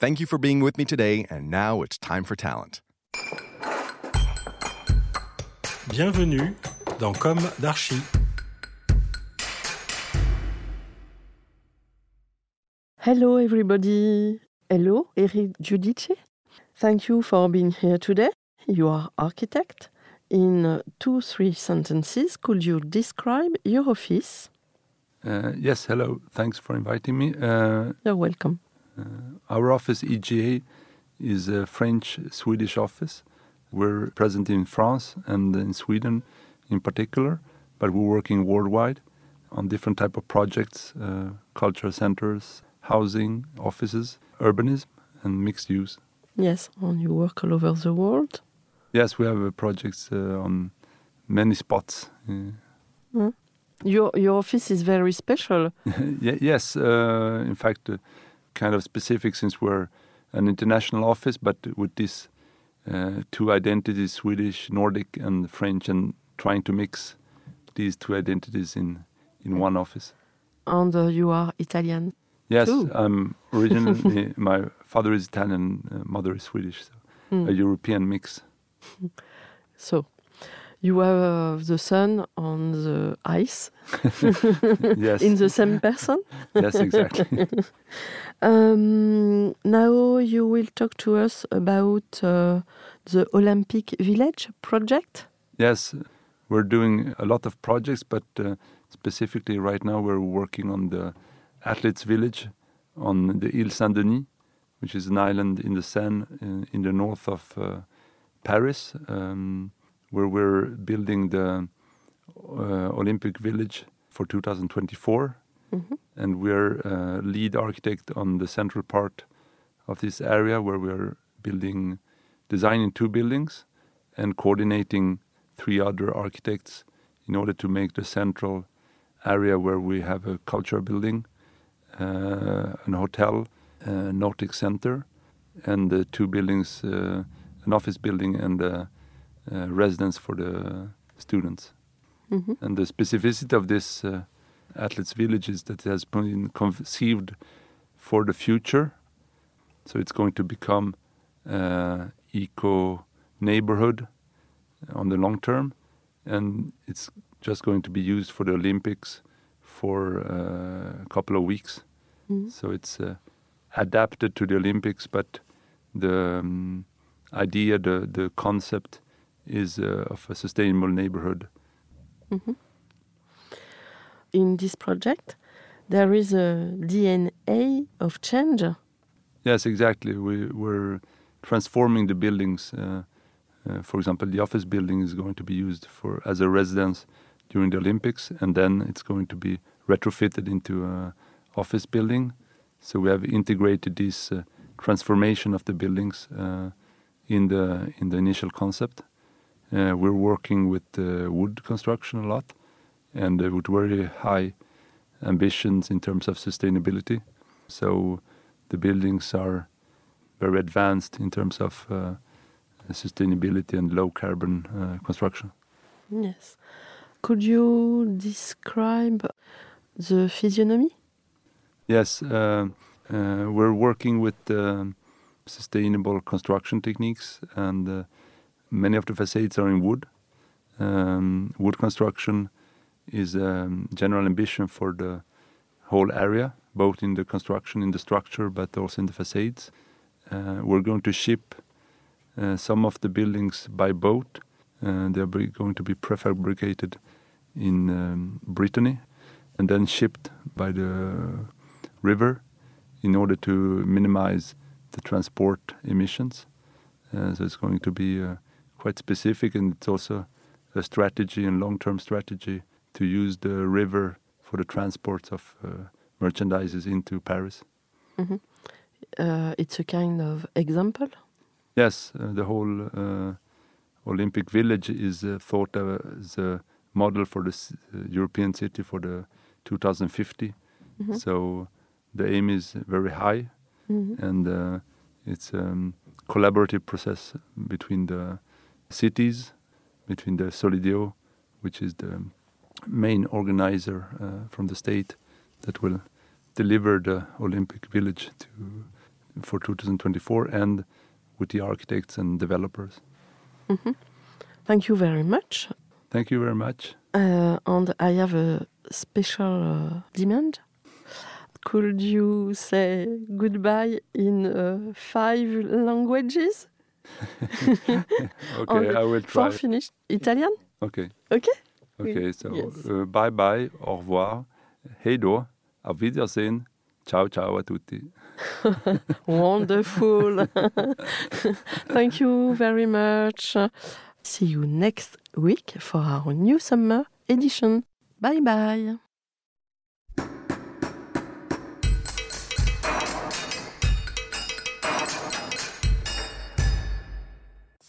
Thank you for being with me today, and now it's time for talent. Bienvenue dans Comme d'Archi. Hello, everybody. Hello, Erik Giudice. Thank you for being here today. You are architect. In uh, two, three sentences, could you describe your office? Uh, yes, hello. Thanks for inviting me. Uh, You're welcome. Our office, EGA, is a French Swedish office. We're present in France and in Sweden in particular, but we're working worldwide on different type of projects, uh, cultural centers, housing, offices, urbanism, and mixed use. Yes, and you work all over the world. Yes, we have uh, projects uh, on many spots. Uh, Your your office is very special. Yes, uh, in fact, uh, kind of specific since we're an international office, but with these uh, two identities, Swedish, Nordic, and French, and trying to mix these two identities in, in one office. And uh, you are Italian. Yes, Cool. I'm originally, my father is Italian, uh, mother is Swedish, so Hmm. a European mix. So you have uh, the sun on the ice Yes, in the same person. yes, exactly. Um, now you will talk to us about uh, the Olympic Village project. Yes, we're doing a lot of projects, but uh, specifically right now we're working on the Athletes Village on the Ile Saint Denis, which is an island in the Seine in, in the north of uh, Paris, um, where we're building the uh, Olympic Village for 2024. And we're uh, lead architect on the central part of this area where we're building, designing two buildings and coordinating three other architects in order to make the central area where we have a culture building, uh, an hotel, a nautic center, and the two buildings, uh, an office building and a residence for the students. And the specificity of this uh, athletes village is that it has been conceived for the future. So it's going to become uh, eco neighborhood on the long term, and it's just going to be used for the Olympics for uh, a couple of weeks. So it's uh, adapted to the Olympics, but the um, idea, the the concept, is uh, of a sustainable neighborhood. In this project, there is a DNA of change. Yes, exactly. We, we're transforming the buildings. Uh, uh, for example, the office building is going to be used for as a residence during the Olympics, and then it's going to be retrofitted into an office building. So we have integrated this uh, transformation of the buildings uh, in the in the initial concept. Uh, we're working with uh, wood construction a lot, and uh, with very high ambitions in terms of sustainability. So the buildings are very advanced in terms of uh, sustainability and low carbon uh, construction. Yes. Could you describe the physiognomy? Yes, uh, uh, we're working with um sustainable construction techniques, and uh, many of the facades are in wood. Um, wood construction is a general ambition for the whole area, both in the construction, in the structure, but also in the facades. Uh, we're going to ship uh, some of the buildings by boat. Uh, they're going to be prefabricated in um, Brittany and then shipped by the river in order to minimize the transport emissions. Uh, so it's going to be uh, quite specific, and it's also a strategy and long-term strategy to use the river for the transport of uh, merchandises into Paris. Uh, it's a kind of example. Yes, uh, the whole uh, Olympic Village is uh, thought of as a model for the uh, European city for the 2050. So the aim is very high, and uh, it's a um, collaborative process between the cities, between the Solideo, which is the main organizer uh, from the state that will deliver the Olympic Village to for 2024, and with the architects and developers. Thank you very much. Thank you very much. Uh, and I have a special uh, demand. Could you say goodbye in uh, five languages? Okay, I will For try. Finnish, Italian? Okay, Okay. okay. So Yes. uh, bye bye, au revoir, hey do, auf Wiedersehen, ciao ciao a tutti. Wonderful. Thank you very much. See you next week for our new summer edition. Bye bye.